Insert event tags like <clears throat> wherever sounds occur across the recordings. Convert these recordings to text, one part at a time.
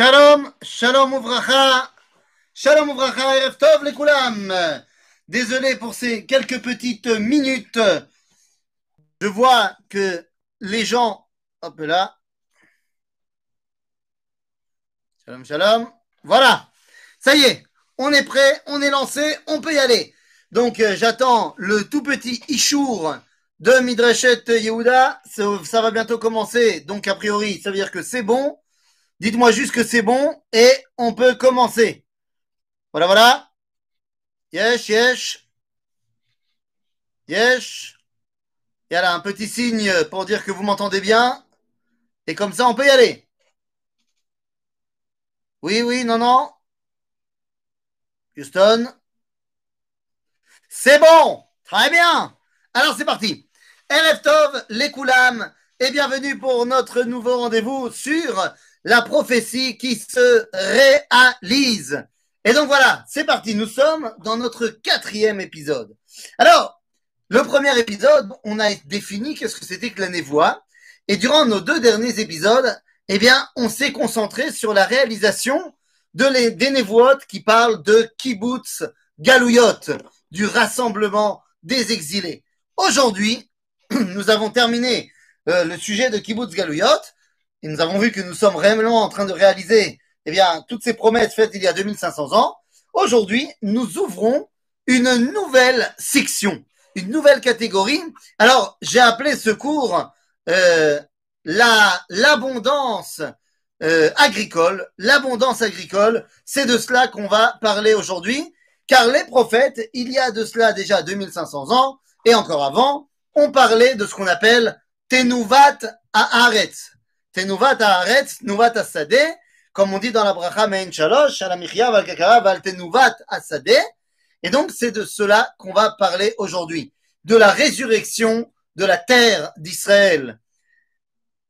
Shalom, shalom ouvracha, shalom ouvracha, erev tov koulam. Désolé pour ces quelques petites minutes. Je vois que les gens, hop là. Shalom, shalom. Voilà. Ça y est, on est prêt, on est lancé, on peut y aller. Donc euh, j'attends le tout petit Ishour de Midreshet Yehuda. Ça va bientôt commencer. Donc a priori, ça veut dire que c'est bon. Dites-moi juste que c'est bon et on peut commencer. Voilà, voilà. Yesh, yesh. Yesh. Il y a là un petit signe pour dire que vous m'entendez bien. Et comme ça, on peut y aller. Oui, oui, non, non. Houston. C'est bon. Très bien. Alors, c'est parti. Erev Tov, les Koulam, et bienvenue pour notre nouveau rendez-vous sur la prophétie qui se réalise. Et donc voilà, c'est parti. Nous sommes dans notre quatrième épisode. Alors, le premier épisode, on a défini qu'est-ce que c'était que la névoie. Et durant nos deux derniers épisodes, eh bien, on s'est concentré sur la réalisation de les, des névoites qui parlent de kibbutz galouyot, du rassemblement des exilés. Aujourd'hui, <clears throat> nous avons terminé euh, le sujet de kibbutz galouyot et nous avons vu que nous sommes réellement en train de réaliser eh bien, toutes ces promesses faites il y a 2500 ans. Aujourd'hui, nous ouvrons une nouvelle section, une nouvelle catégorie. Alors, j'ai appelé ce cours euh, la l'abondance euh, agricole. L'abondance agricole, c'est de cela qu'on va parler aujourd'hui, car les prophètes, il y a de cela déjà 2500 ans, et encore avant, on parlait de ce qu'on appelle Tenuvat Haaretz. Et donc, c'est de cela qu'on va parler aujourd'hui, de la résurrection de la terre d'Israël.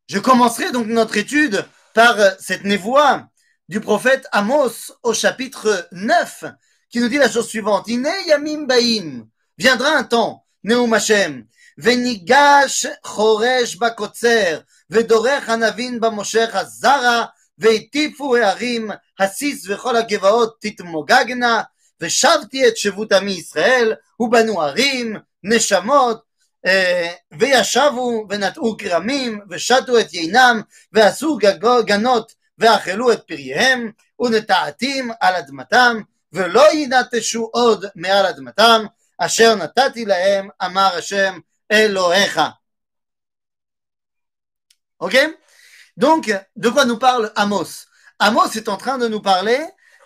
Je commencerai donc notre étude par euh, cette névoie du prophète Amos au chapitre 9, qui nous dit la chose suivante. Ine. Viendra un temps, Neum Hashem. Venigash choresh bakotzer. ודורך הנבין במושך הזרע, והטיפו הערים, הסיס וכל הגבעות תתמוגגנה, ושבתי את שבות עמי ישראל, ובנו ערים, נשמות, אה, וישבו ונטעו כרמים, ושתו את יינם, ועשו גנות, ואכלו את פריהם, ונטעתים על אדמתם, ולא ינטשו עוד מעל אדמתם, אשר נתתי להם, אמר השם Elohecha. Ok? Donc, de quoi nous parle Amos? Amos est en train de nous parler,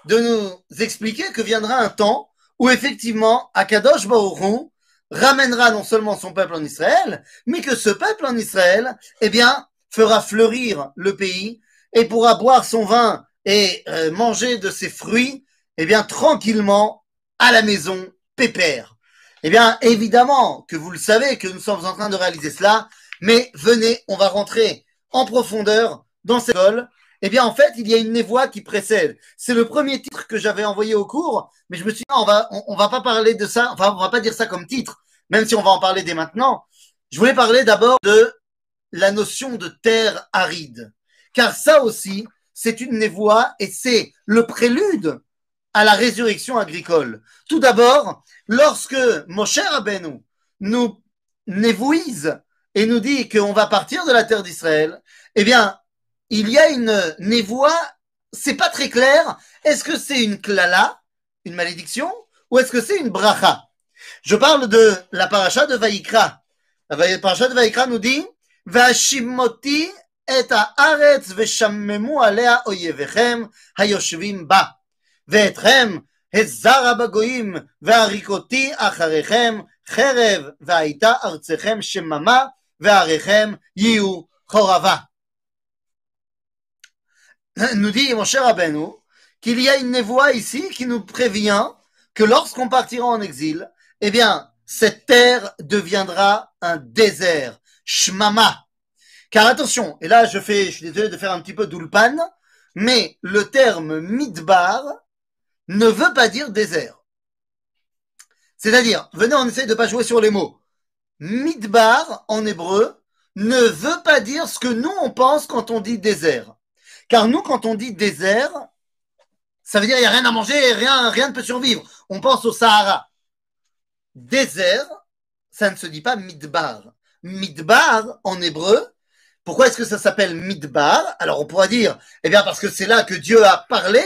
de nous expliquer que viendra un temps où effectivement Akadosh Baruch ramènera non seulement son peuple en Israël, mais que ce peuple en Israël, eh bien, fera fleurir le pays et pourra boire son vin et euh, manger de ses fruits, eh bien, tranquillement à la maison, pépère. Eh bien, évidemment que vous le savez que nous sommes en train de réaliser cela, mais venez, on va rentrer en profondeur dans cette école. Eh bien, en fait, il y a une névoie qui précède. C'est le premier titre que j'avais envoyé au cours, mais je me suis dit, on va, on, va pas parler de ça, enfin, on va pas dire ça comme titre, même si on va en parler dès maintenant. Je voulais parler d'abord de la notion de terre aride. Car ça aussi, c'est une névoie et c'est le prélude à la résurrection agricole. Tout d'abord, lorsque Moshe Rabbeinu nous névouise et nous dit qu'on va partir de la terre d'Israël, eh bien, il y a une névoie, c'est pas très clair. Est-ce que c'est une klala, une malédiction, ou est-ce que c'est une bracha Je parle de la paracha de Vaïkra. La paracha de Vaïkra nous dit Vashimoti et haaretz veshammemu alea oyevechem hayoshavim ba. ואתכם את זרע בגויים והריקותי אחריכם חרב והייתה ארצכם שממה ve'arechem chorava. Nous dit mon cher Rabbeinu qu'il y a une névoie ici qui nous prévient que lorsqu'on partira en exil, eh bien, cette terre deviendra un désert. Shmama. Car attention, et là je fais, je suis désolé de faire un petit peu d'oulpan, mais le terme midbar ne veut pas dire désert. C'est-à-dire, venez, on essaye de ne pas jouer sur les mots. Midbar, en hébreu, ne veut pas dire ce que nous, on pense quand on dit désert. Car nous, quand on dit désert, ça veut dire il n'y a rien à manger, rien, rien ne peut survivre. On pense au Sahara. Désert, ça ne se dit pas midbar. Midbar, en hébreu, pourquoi est-ce que ça s'appelle midbar? Alors on pourra dire, eh bien parce que c'est là que Dieu a parlé,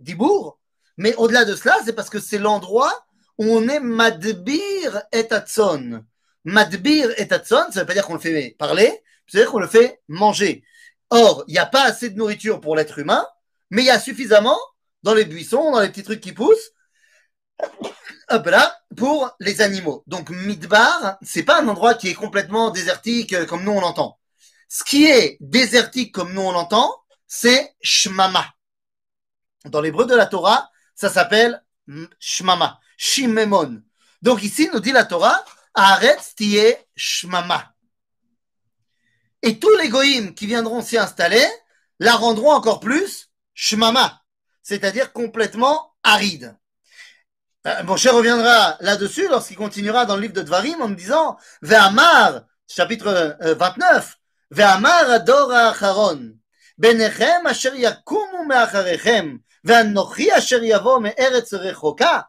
d'Ibour, mais au-delà de cela, c'est parce que c'est l'endroit on est madbir et atson. Madbir et atson, ça veut pas dire qu'on le fait parler, ça veut dire qu'on le fait manger. Or, il n'y a pas assez de nourriture pour l'être humain, mais il y a suffisamment dans les buissons, dans les petits trucs qui poussent, hop là, pour les animaux. Donc, Midbar, c'est pas un endroit qui est complètement désertique euh, comme nous on l'entend. Ce qui est désertique comme nous on l'entend, c'est Shmama. Dans l'hébreu de la Torah, ça s'appelle Shmama, Shimemon. Donc ici, nous dit la Torah, Aretz shmama. Et tous les goïms qui viendront s'y installer la rendront encore plus shmama, c'est-à-dire complètement aride. Euh, mon cher reviendra là-dessus lorsqu'il continuera dans le livre de Dvarim en me disant Ve'amar, chapitre euh, 29, Ve'amar ador ha'acharon, benechem asher yakumu me'acharechem, ve'anochi asher yavo me'eretz rechoka,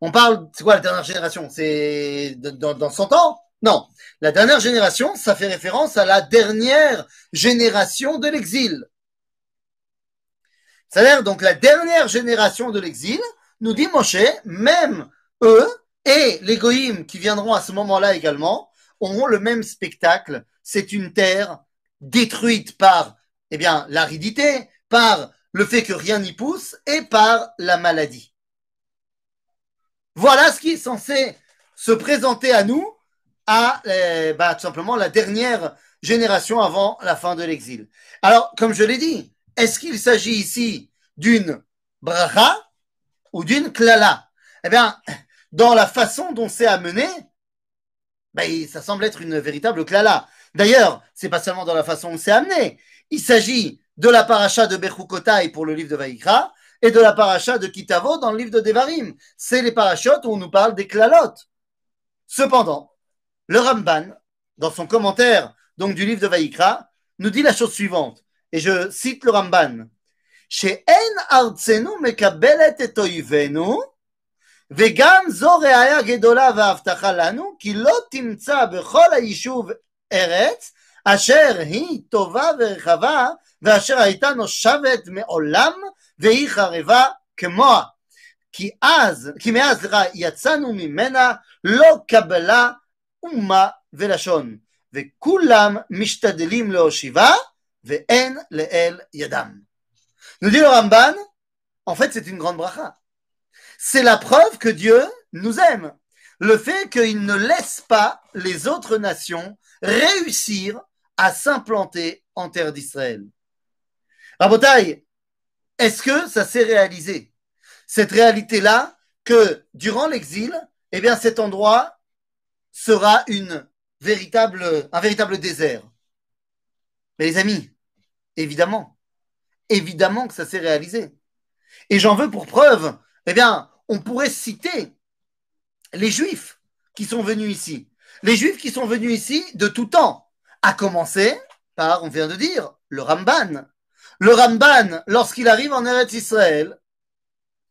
On parle, c'est quoi la dernière génération? C'est dans, dans 100 ans? Non. La dernière génération, ça fait référence à la dernière génération de l'exil. C'est-à-dire, donc, la dernière génération de l'exil, nous dit même eux et les goïms qui viendront à ce moment-là également, auront le même spectacle. C'est une terre détruite par, eh bien, l'aridité, par le fait que rien n'y pousse et par la maladie. Voilà ce qui est censé se présenter à nous à euh, bah, tout simplement la dernière génération avant la fin de l'exil. Alors, comme je l'ai dit, est-ce qu'il s'agit ici d'une bracha ou d'une klala? Eh bien, dans la façon dont c'est amené, bah, ça semble être une véritable klala. D'ailleurs, c'est pas seulement dans la façon dont c'est amené. Il s'agit de la paracha de Bechukotai pour le livre de Vaïkra et de la paracha de Kitavo dans le livre de Devarim. C'est les parachotes où on nous parle des klalotes. Cependant, le Ramban, dans son commentaire donc du livre de Vaïkra, nous dit la chose suivante, et je cite le Ramban. Chez En Artsenu mekabelet et oivenu, וגם זו ראיה גדולה והבטחה לנו, כי לא תמצא בכל היישוב ארץ אשר היא טובה ורחבה ואשר הייתה נושבת מעולם והיא חרבה כמוה. כי אז, כי מאז סליחה, יצאנו ממנה לא קבלה אומה ולשון, וכולם משתדלים להושיבה, ואין לאל ידם. Nous dit le Ramban, en fait c'est une grande bracha. C'est la preuve que Dieu nous aime. Le fait qu'il ne laisse pas les autres nations réussir à s'implanter en terre d'Israël. Rabotai, est-ce que ça s'est réalisé? Cette réalité-là, que durant l'exil, eh bien cet endroit sera une véritable, un véritable désert. Mais les amis, évidemment, évidemment que ça s'est réalisé. Et j'en veux pour preuve, eh bien, on pourrait citer les Juifs qui sont venus ici. Les Juifs qui sont venus ici de tout temps, à commencer par, on vient de dire, le Ramban. Le Ramban, lorsqu'il arrive en Eretz Israël,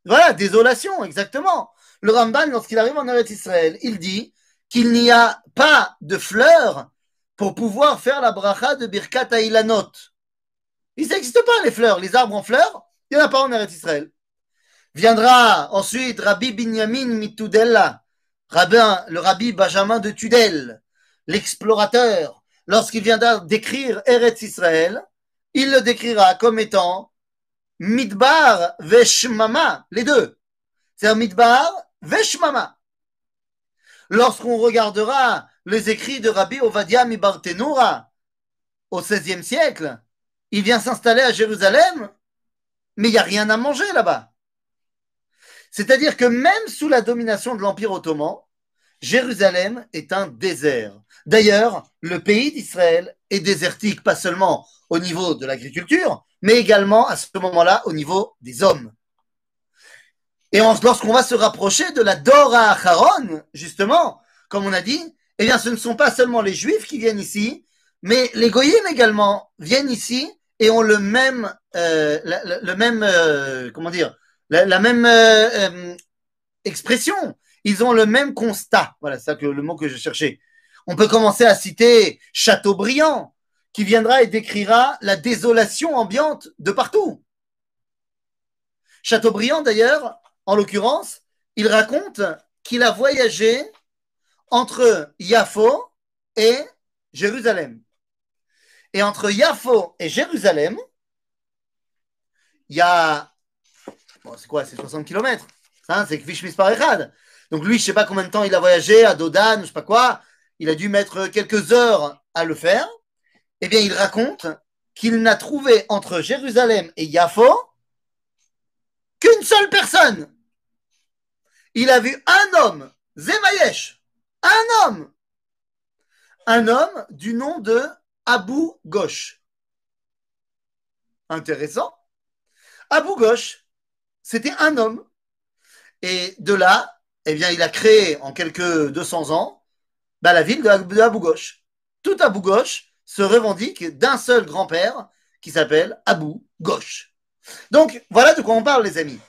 voilà, désolation, exactement. Le Ramban, lorsqu'il arrive en Eretz Israël, il dit qu'il n'y a pas de fleurs pour pouvoir faire la bracha de Birkat Ailanot. Il n'existe pas les fleurs, les arbres en fleurs, il n'y en a pas en Eretz Israël. Viendra ensuite Rabbi Binyamin Mitudella, rabbin, le Rabbi Benjamin de Tudel, l'explorateur, lorsqu'il viendra décrire Eretz Israël, il le décrira comme étant Midbar Veshmama, les deux. C'est-à-dire Midbar Veshmama. Lorsqu'on regardera les écrits de Rabbi Ovadia Mibartenura au XVIe siècle, il vient s'installer à Jérusalem, mais il n'y a rien à manger là-bas. C'est-à-dire que même sous la domination de l'Empire ottoman, Jérusalem est un désert. D'ailleurs, le pays d'Israël est désertique, pas seulement au niveau de l'agriculture, mais également à ce moment-là au niveau des hommes. Et lorsqu'on va se rapprocher de la Dora Acharon, justement, comme on a dit, eh bien, ce ne sont pas seulement les Juifs qui viennent ici, mais les Goyim également viennent ici et ont le même, euh, le, même, euh, comment dire, la, même euh, expression. Ils ont le même constat. Voilà, c'est ça que le mot que je cherchais. On peut commencer à citer Chateaubriand, qui viendra et décrira la désolation ambiante de partout. Chateaubriand, d'ailleurs, en l'occurrence, il raconte qu'il a voyagé entre Yafo et Jérusalem. Et entre Yafo et Jérusalem, il y a. Bon, c'est quoi C'est 60 km. Ça, c'est Kvish par. Donc lui, je ne sais pas combien de temps il a voyagé à Dodan, je ne sais pas quoi. Il a dû mettre quelques heures à le faire. Eh bien, il raconte qu'il n'a trouvé entre Jérusalem et Yafo qu'une seule personne. Il a vu un homme, Zemayesh, un homme, un homme du nom de Abu Ghosh. Intéressant. Abu Ghosh, c'était un homme. Et de là, eh bien, il a créé en quelques 200 ans bah, la ville de Abu Ghosh. Tout Abu Ghosh se revendique d'un seul grand-père qui s'appelle Abu Ghosh. Donc, voilà de quoi on parle, les amis.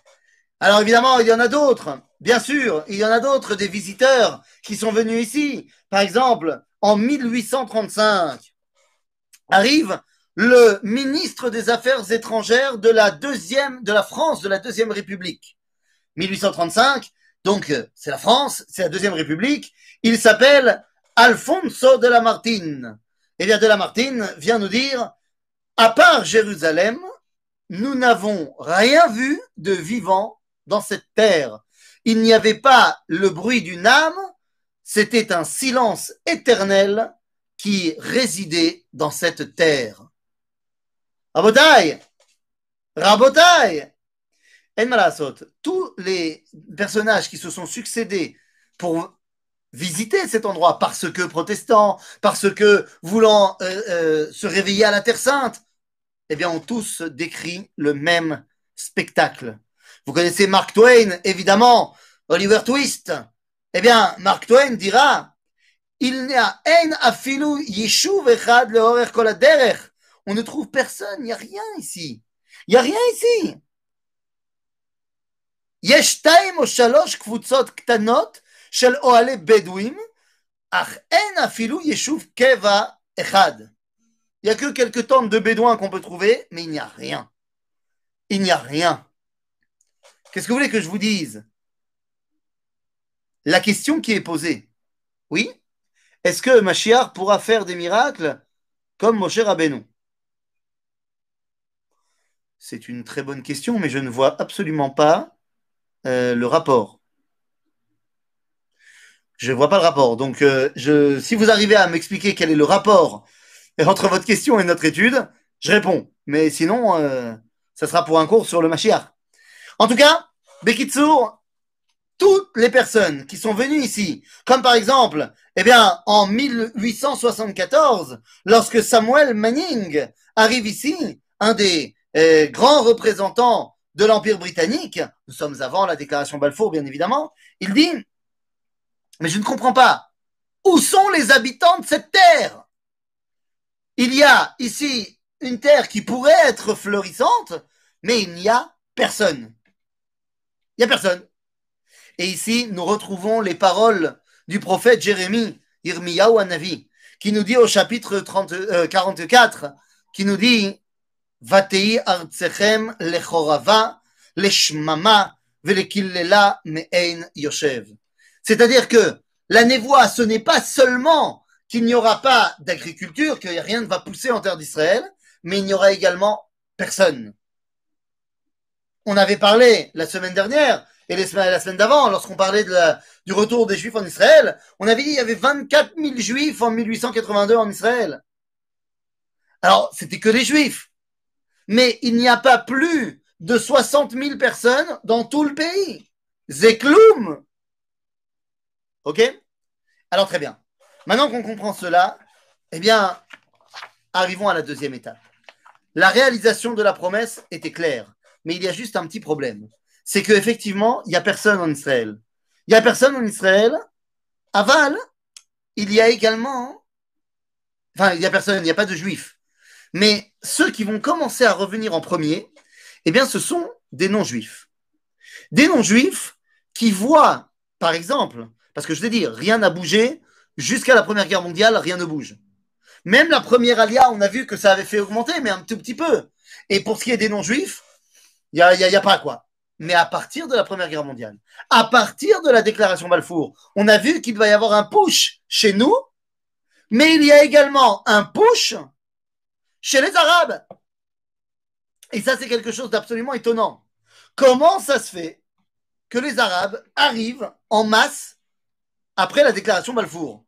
Alors, évidemment, il y en a d'autres. Bien sûr, il y en a d'autres, des visiteurs qui sont venus ici. Par exemple, en 1835, arrive le ministre des Affaires étrangères de la deuxième, de la France, de la deuxième République. 1835, donc c'est la France, c'est la deuxième République. Il s'appelle Alfonso de la Bien de la Martine vient nous dire, à part Jérusalem, nous n'avons rien vu de vivant dans cette terre il n'y avait pas le bruit d'une âme, c'était un silence éternel qui résidait dans cette terre. Rabotai, Rabotai, tous les personnages qui se sont succédés pour visiter cet endroit parce que protestants, parce que voulant euh, euh, se réveiller à la Terre Sainte, eh bien, on tous décrit le même spectacle. Vous connaissez Mark Twain, évidemment, Oliver Twist. Eh bien, Mark Twain dira, il n'y a haine afilu echad kol On ne trouve personne, il n'y a rien ici. Il n'y a rien ici. Yesh shalosh ktanot של אוהלי בדואים, אך אין אפילו יישוב קבע אחד. Il n'y a que quelques tentes de bédouins qu'on peut trouver, mais il n'y a rien. Il n'y a rien. Qu'est-ce que vous voulez que je vous dise La question qui est posée, oui, est-ce que Mashiach pourra faire des miracles comme Moshe Rabbeinu C'est une très bonne question, mais je ne vois absolument pas euh, le rapport. Je vois pas le rapport. Donc, euh, je, si vous arrivez à m'expliquer quel est le rapport entre votre question et notre étude, je réponds. Mais sinon, euh, ça sera pour un cours sur le Mashiach. En tout cas, Bekitsour, toutes les personnes qui sont venues ici, comme par exemple, eh bien, en 1874, lorsque Samuel Manning arrive ici, un des euh, grands représentants de l'Empire britannique, nous sommes avant la déclaration Balfour, bien évidemment, il dit, mais je ne comprends pas, où sont les habitants de cette terre? Il y a ici une terre qui pourrait être florissante, mais il n'y a personne. Il n'y a personne. Et ici, nous retrouvons les paroles du prophète Jérémie, Irmiyahu Anavi, qui nous dit au chapitre 30, 44, euh, qui nous dit Vatei lechorava, leshmama, yoshev. C'est-à-dire que la névoie, ce n'est pas seulement qu'il n'y aura pas d'agriculture, que rien ne va pousser en terre d'Israël, mais il n'y aura également personne on avait parlé la semaine dernière et la semaine d'avant, lorsqu'on parlait du retour des Juifs en Israël, on avait dit qu'il y avait 24 000 Juifs en 1882 en Israël. Alors, c'était que les Juifs. Mais il n'y a pas plus de 60 000 personnes dans tout le pays. Zekloum. Ok? Alors très bien. Maintenant qu'on comprend cela, eh bien, arrivons à la deuxième étape. La réalisation de la promesse était claire, mais il y a juste un petit problème. C'est qu'effectivement, il n'y a personne en Israël. Il n'y a personne en Israël. Aval, il y a également. Enfin, il n'y a personne, il n'y a pas de juifs. Mais ceux qui vont commencer à revenir en premier, eh bien, ce sont des non-juifs. Des non-juifs qui voient, par exemple, parce que je vais dire, rien n'a bougé jusqu'à la Première Guerre mondiale, rien ne bouge. Même la première alia, on a vu que ça avait fait augmenter, mais un tout petit peu. Et pour ce qui est des non-juifs, il n'y a, y a pas quoi. Mais à partir de la Première Guerre mondiale, à partir de la déclaration Balfour, on a vu qu'il va y avoir un push chez nous, mais il y a également un push chez les Arabes. Et ça, c'est quelque chose d'absolument étonnant. Comment ça se fait que les Arabes arrivent en masse après la déclaration Balfour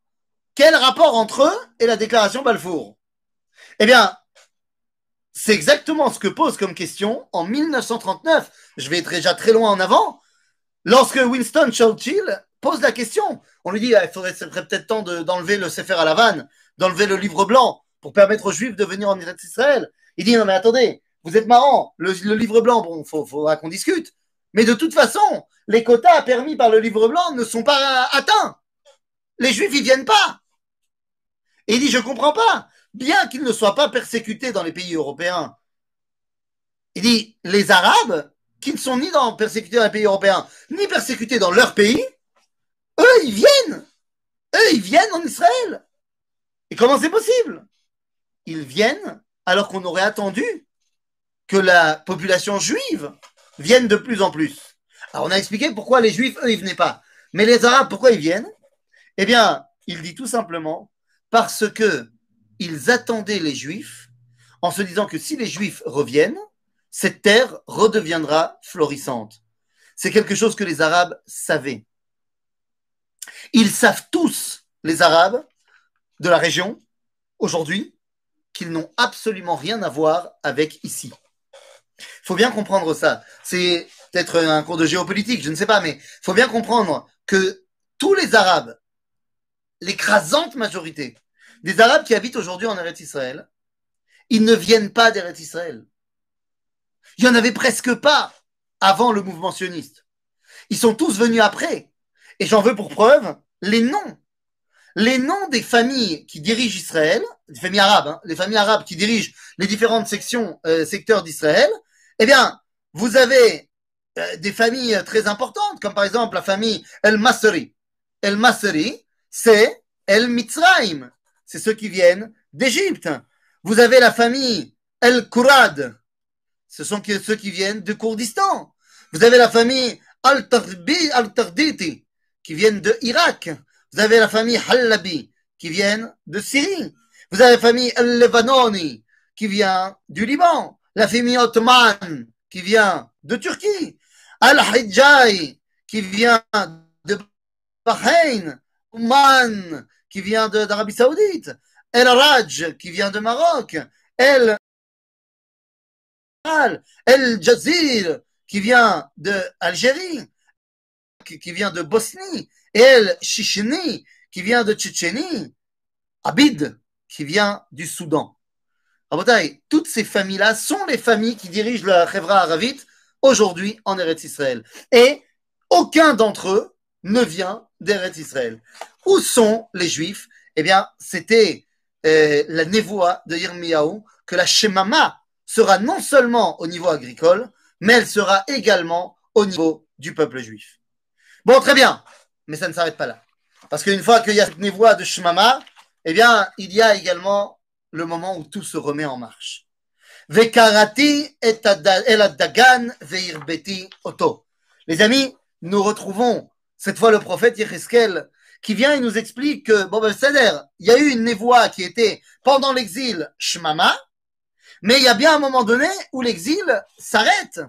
Quel rapport entre eux et la déclaration Balfour? Eh bien, c'est exactement ce que pose comme question en 1939. Je vais être déjà très loin en avant. Lorsque Winston Churchill pose la question, on lui dit ah, il faudrait, peut-être temps d'enlever le Sefer à la vanne, d'enlever le livre blanc pour permettre aux Juifs de venir en Israël. Il dit non mais attendez, vous êtes marrant, le, livre blanc, bon, faut, faudra qu'on discute. Mais de toute façon, les quotas permis par le livre blanc ne sont pas atteints. Les Juifs, ils viennent pas. Et il dit, je comprends pas. Bien qu'ils ne soient pas persécutés dans les pays européens, il dit, les Arabes, qui ne sont ni dans, persécutés dans les pays européens, ni persécutés dans leur pays, eux, ils viennent. Eux, ils viennent en Israël. Et comment c'est possible? Ils viennent alors qu'on aurait attendu que la population juive vienne de plus en plus. Alors on a expliqué pourquoi les juifs, eux, ils venaient pas. Mais les arabes, pourquoi ils viennent? Eh bien, il dit tout simplement parce que ils attendaient les juifs en se disant que si les juifs reviennent, cette terre redeviendra florissante. C'est quelque chose que les arabes savaient. Ils savent tous, les arabes de la région, aujourd'hui, qu'ils n'ont absolument rien à voir avec ici. Il faut bien comprendre ça. C'est peut-être un cours de géopolitique, je ne sais pas, mais il faut bien comprendre que tous les Arabes, l'écrasante majorité des Arabes qui habitent aujourd'hui en Eretz Israël, ils ne viennent pas d'Eretz Israël. Il n'y en avait presque pas avant le mouvement sioniste. Ils sont tous venus après. Et j'en veux pour preuve les noms. Les noms des familles qui dirigent Israël, des familles arabes, hein, les familles arabes qui dirigent les différentes sections, euh, secteurs d'Israël, eh bien, vous avez euh, des familles très importantes, comme par exemple la famille El Masri. El Masri, c'est El Mitzrayim. C'est ceux qui viennent d'Égypte. Vous avez la famille El Kurad. Ce sont ceux qui viennent de Kurdistan. Vous avez la famille Al-Tarditi, qui viennent de Irak. Vous avez la famille Halabi, qui viennent de Syrie. Vous avez la famille El-Levanoni, qui vient du Liban la famille ottomane qui vient de Turquie, Al-Hijjai qui vient de Bahreïn, Oman qui vient d'Arabie Saoudite, El Raj qui vient de Maroc, El El Jazir qui vient d'Algérie, qui vient de Bosnie, El Chicheni qui vient de Tchétchénie, Abid qui vient du Soudan. Toutes ces familles-là sont les familles qui dirigent la Chevra Aravite aujourd'hui en Eretz Israël. Et aucun d'entre eux ne vient d'Eretz Israël. Où sont les Juifs? Eh bien, c'était euh, la névoie de Yirmiyahu que la Shemama sera non seulement au niveau agricole, mais elle sera également au niveau du peuple juif. Bon, très bien, mais ça ne s'arrête pas là. Parce qu'une fois qu'il y a cette névoie de Shemama, eh bien, il y a également le moment où tout se remet en marche. Vekarati et veirbeti oto. Les amis, nous retrouvons cette fois le prophète Yecheskel qui vient et nous explique que, bon ben, c'est-à-dire, il y a eu une névoie qui était pendant l'exil Shmama, mais il y a bien un moment donné où l'exil s'arrête.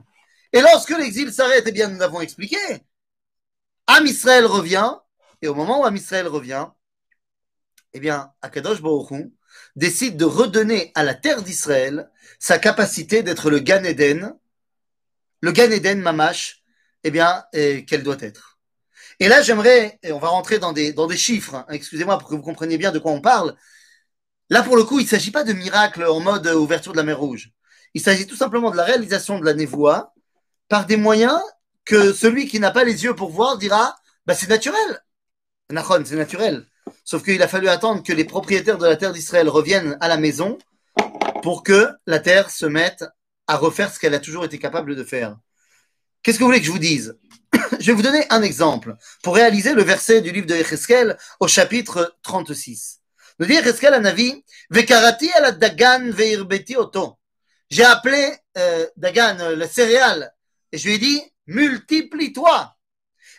Et lorsque l'exil s'arrête, eh bien, nous avons expliqué, Am Israël revient, et au moment où Am Israël revient, eh bien, Akadosh Baruch décide de redonner à la terre d'Israël sa capacité d'être le Gan Eden le Gan Eden Mamash, eh bien, qu'elle doit être. Et là, j'aimerais, et on va rentrer dans des, dans des chiffres, hein, excusez-moi pour que vous compreniez bien de quoi on parle. Là, pour le coup, il ne s'agit pas de miracle en mode ouverture de la mer Rouge. Il s'agit tout simplement de la réalisation de la névoie par des moyens que celui qui n'a pas les yeux pour voir dira bah, c'est naturel. Nachon, c'est naturel. Sauf qu'il a fallu attendre que les propriétaires de la terre d'Israël reviennent à la maison pour que la terre se mette à refaire ce qu'elle a toujours été capable de faire. Qu'est-ce que vous voulez que je vous dise? Je vais vous donner un exemple pour réaliser le verset du livre de Echeskel au chapitre 36. Nous dit Echeskel à Navi, Vekarati ala dagan veirbeti oto. J'ai appelé euh, Dagan, euh, le céréale, et je lui ai dit, multiplie-toi.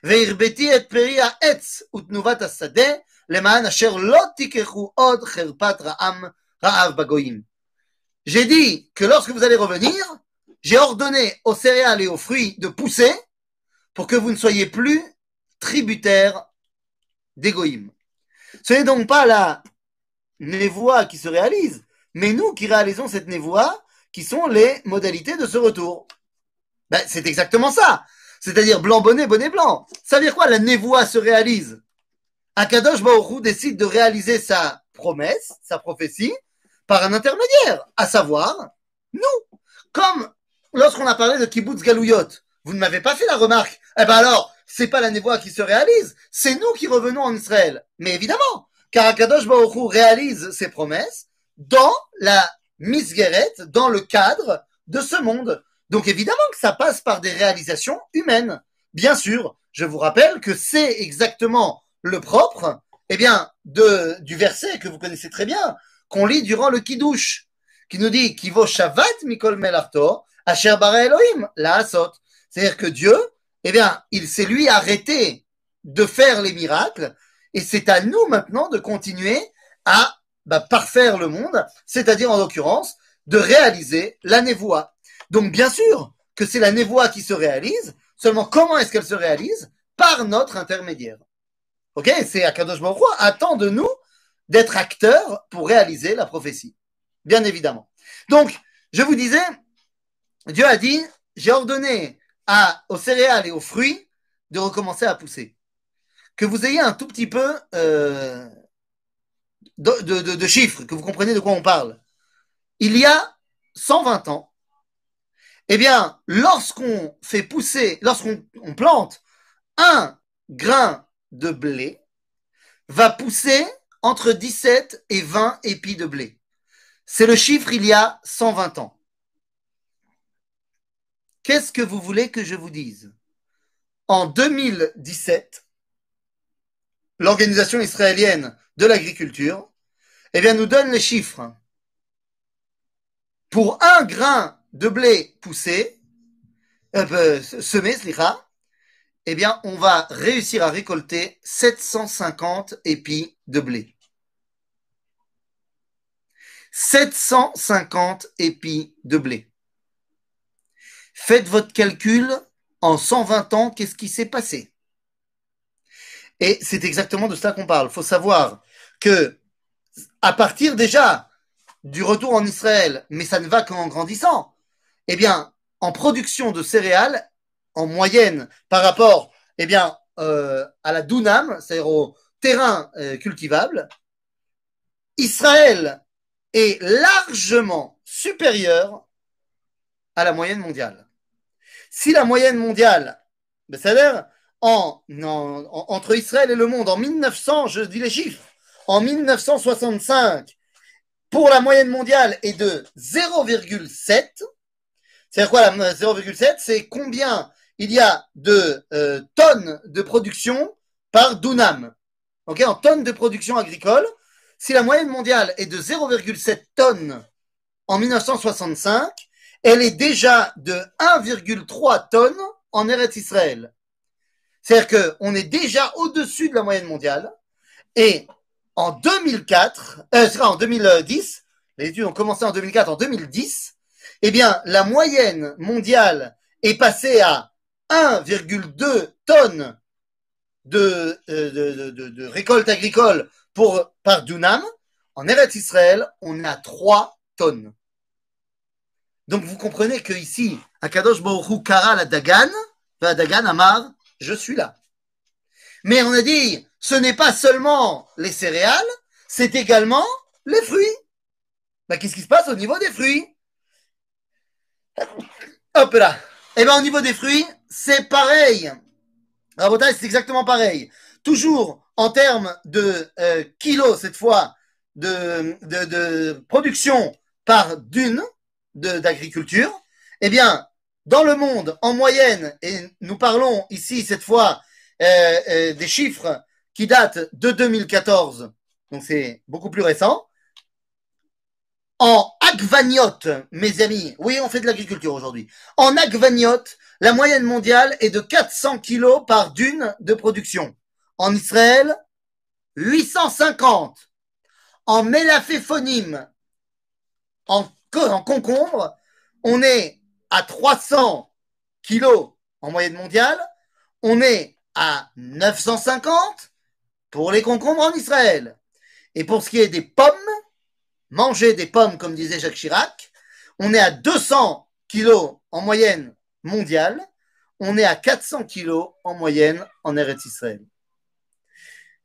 והרביתי את פרי העץ ותנובת השדה, למען אשר לא תיקחו עוד חרפת רעם רעב בגויים. J'ai dit que lorsque vous allez revenir, j'ai ordonné aux céréales et aux fruits de pousser pour que vous ne soyez plus tributaires d'égoïm. Ce n'est donc pas la névoie qui se réalise, mais nous qui réalisons cette névoie, qui sont les modalités de ce retour. Ben, c'est exactement ça. C'est-à-dire blanc bonnet, bonnet blanc. Ça veut dire quoi La névoie se réalise? Akadosh Baruch décide de réaliser sa promesse, sa prophétie, par un intermédiaire, à savoir nous. Comme lorsqu'on a parlé de kibbutz galouyot, vous ne m'avez pas fait la remarque. Eh ben alors, c'est pas la névoie qui se réalise, c'est nous qui revenons en Israël. Mais évidemment, car Akadosh réalise ses promesses dans la misguérette, dans le cadre de ce monde. Donc évidemment que ça passe par des réalisations humaines. Bien sûr, je vous rappelle que c'est exactement le propre, eh bien, de, du verset que vous connaissez très bien, qu'on lit durant le Kiddush, qui nous dit Kivo Shavat Mikol Melarto, Asher Bara Elohim, la Asot. C'est-à-dire que Dieu, eh bien, il s'est lui arrêté de faire les miracles, et c'est à nous maintenant de continuer à bah, parfaire le monde, c'est-à-dire en l'occurrence de réaliser la névoie. Donc bien sûr que c'est la névoie qui se réalise, seulement comment est-ce qu'elle se réalise? Par notre intermédiaire. Ok? C'est Akadosh Baruch attend de nous d'être acteurs pour réaliser la prophétie. Bien évidemment. Donc, je vous disais, Dieu a dit, j'ai ordonné à, aux céréales et aux fruits de recommencer à pousser. Que vous ayez un tout petit peu euh, de, chiffres, que vous compreniez de quoi on parle. Il y a 120 ans, eh bien, lorsqu'on fait pousser, lorsqu'on plante un grain de blé, va pousser entre 17 et 20 épis de blé. C'est le chiffre il y a 120 ans. Qu'est-ce que vous voulez que je vous dise? En 2017, l'organisation israélienne de l'agriculture, eh bien, nous donne les chiffres. Pour un grain de blé poussé, euh, semé, eh bien, on va réussir à récolter 750 épis de blé. 750 épis de blé. Faites votre calcul en 120 ans, qu'est-ce qui s'est passé? Et c'est exactement de cela qu'on parle. Il faut savoir que à partir déjà du retour en Israël, mais ça ne va qu'en grandissant, eh bien, en production de céréales, en moyenne, par rapport eh euh, à la Dunam, c'est-à-dire au terrain euh, cultivable, Israël est largement supérieur à la moyenne mondiale. Si la moyenne mondiale, ben, c'est-à-dire en, entre Israël et le monde en 1900, je dis les chiffres, en 1965, pour la moyenne mondiale est de 0,7, c'est quoi la 0,7 C'est combien il y a de euh, tonnes de production par dunam. En tonnes de production agricole. Si la moyenne mondiale est de 0,7 tonnes en 1965, elle est déjà de 1,3 tonnes en Eretz Israël. C'est-à-dire qu'on est déjà au-dessus de la moyenne mondiale. Et en 2004, euh, en 2010, les études ont commencé en 2004, en 2010, eh bien, la moyenne mondiale est passée à 1,2 tonnes de, de, récolte agricole par dunam. En Eretz Israël, on a 3 tonnes. Donc vous comprenez que ici, Akadosh Baruch Kara la Dagan, la Dagan Amar, je suis là. Mais on a dit, ce n'est pas seulement les céréales, c'est également les fruits. Bah, qu'est-ce qui se passe au niveau des fruits? Hop là. Eh bien, au niveau des fruits, c'est pareil. Rabotage, c'est exactement pareil. Toujours en termes de euh, kilos, cette fois, de production par dune d'agriculture, eh bien, dans le monde, en moyenne, et nous parlons ici, cette fois, euh, euh, des chiffres qui datent de 2014, donc c'est beaucoup plus récent, en agvaniote, mes amis, oui, on fait de l'agriculture aujourd'hui. En agvaniote, la moyenne mondiale est de 400 kilos par dune de production. En Israël, 850. En mélaphéphonyme, en, en concombre, on est à 300 kilos en moyenne mondiale. On est à 950 pour les concombres en Israël. Et pour ce qui est des pommes, manger des pommes, comme disait Jacques Chirac, on est à 200 kilos en moyenne mondiale, on est à 400 kilos en moyenne en Eretz Israël.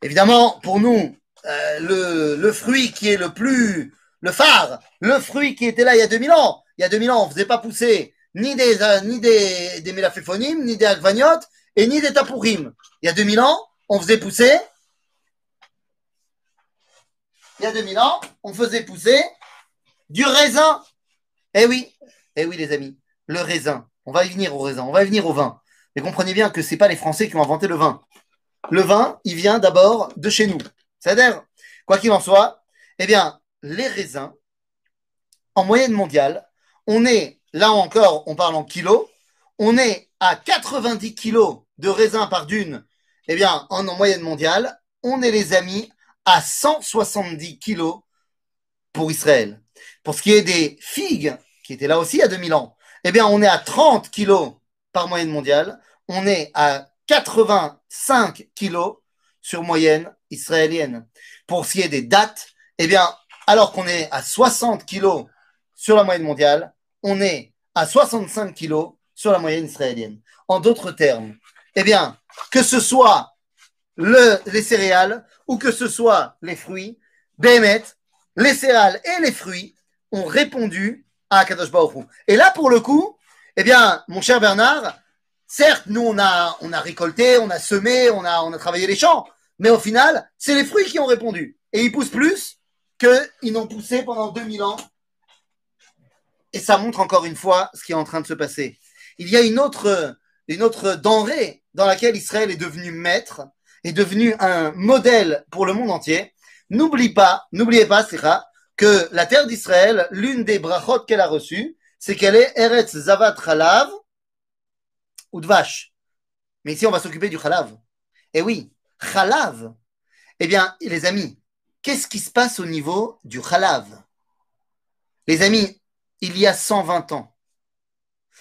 Évidemment, pour nous, euh, le, le, fruit qui est le plus, le phare, le fruit qui était là il y a 2000 ans, il y a 2000 ans, on ne faisait pas pousser ni des, euh, ni des, des ni des agvaniotes, et ni des tapourim. Il y a 2000 ans, on faisait pousser il y a 2000 ans, on faisait pousser du raisin. Eh oui, eh oui les amis, le raisin. On va y venir au raisin, on va y venir au vin. Mais comprenez bien que ce n'est pas les Français qui ont inventé le vin. Le vin, il vient d'abord de chez nous. C'est-à-dire, quoi qu'il en soit, eh bien, les raisins, en moyenne mondiale, on est, là encore, on parle en kilos, on est à 90 kilos de raisins par dune, eh bien, en, en moyenne mondiale, on est les amis à 170 kilos pour Israël. Pour ce qui est des figues, qui étaient là aussi il y a 2000 ans, eh bien, on est à 30 kilos par moyenne mondiale. On est à 85 kilos sur moyenne israélienne. Pour ce qui est des dates, eh bien, alors qu'on est à 60 kilos sur la moyenne mondiale, on est à 65 kilos sur la moyenne israélienne. En d'autres termes, eh bien, que ce soit le, les céréales ou que ce soit les fruits, Béhémet, les céréales et les fruits ont répondu à Kadosh Baruch Et là, pour le coup, eh bien, mon cher Bernard, certes, nous, on a, on a récolté, on a semé, on a, on a travaillé les champs, mais au final, c'est les fruits qui ont répondu. Et ils poussent plus qu'ils n'ont poussé pendant 2000 ans. Et ça montre encore une fois ce qui est en train de se passer. Il y a une autre, une autre denrée dans laquelle Israël est devenu maître, est devenu un modèle pour le monde entier. N'oublie pas, n'oubliez pas, Sira, que la terre d'Israël, l'une des brachot qu'elle a reçues, c'est qu'elle est Eretz Zavat Chalav ou de vache. Mais ici, on va s'occuper du Chalav. Et oui, Chalav. Eh bien, les amis, qu'est-ce qui se passe au niveau du Chalav Les amis, il y a 120 ans,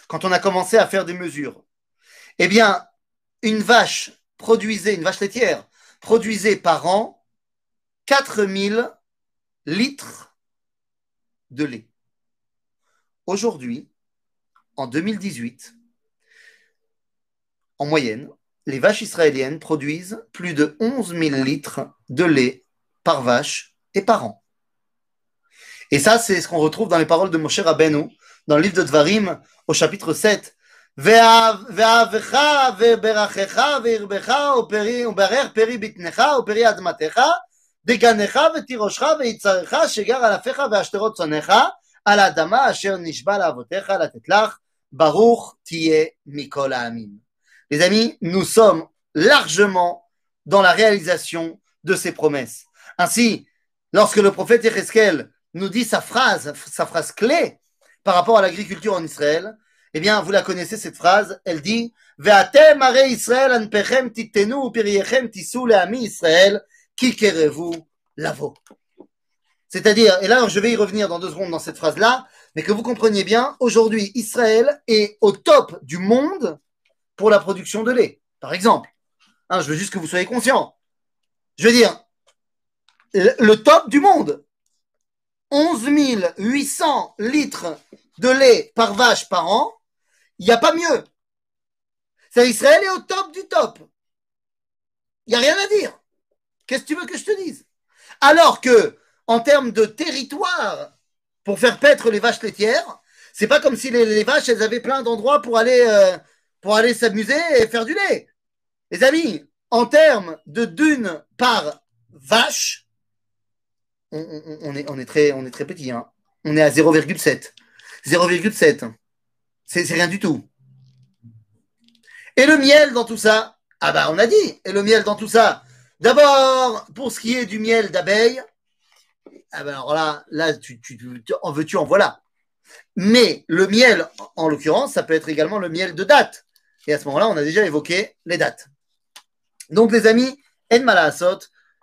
quand on a commencé à faire des mesures, eh bien, une vache produisait, une vache laitière, produisait par an 4000 litres de lait. Aujourd'hui, en 2018, en moyenne, les vaches israéliennes produisent plus de 11 000 litres de lait par vache et par an. Et ça, c'est ce qu'on retrouve dans les paroles de Moshe Rabbeinu, dans le livre de Dvarim, au chapitre 7. Les amis, nous sommes largement dans la réalisation de ces promesses. Ainsi, lorsque le prophète Ereskel nous dit sa phrase, sa phrase clé par rapport à l'agriculture en Israël, eh bien, vous la connaissez cette phrase, elle dit Ve'atem are Israël anpechem titenu upiriechem tisu le'ami Israël kikerevu lavo. C'est-à-dire, et là je vais y revenir dans deux secondes dans cette phrase-là, mais que vous compreniez bien, aujourd'hui Israël est au top du monde pour la production de lait, par exemple. Hein, je veux juste que vous soyez conscients. Je veux dire, le top du monde. 11 800 litres de lait par vache par an, il n'y a pas mieux. C'est Israël est au top du top. Il n'y a rien à dire. Qu'est-ce que tu veux que je te dise? Alors que, en termes de territoire, pour faire paître les vaches laitières, c'est pas comme si les, vaches, elles avaient plein d'endroits pour aller, euh, pour aller s'amuser et faire du lait. Les amis, en termes de dunes par vache, on, est, très, petit. Hein. On est à 0,7. 0,7. C'est rien du tout. Et le miel dans tout ça? Ah bah on a dit. Et le miel dans tout ça? D'abord, pour ce qui est du miel d'abeille, ah bah alors là, là tu, tu, en veux-tu, en voilà. Mais le miel, en l'occurrence, ça peut être également le miel de date. Et à ce moment-là, on a déjà évoqué les dates. Donc, les amis, en malasot,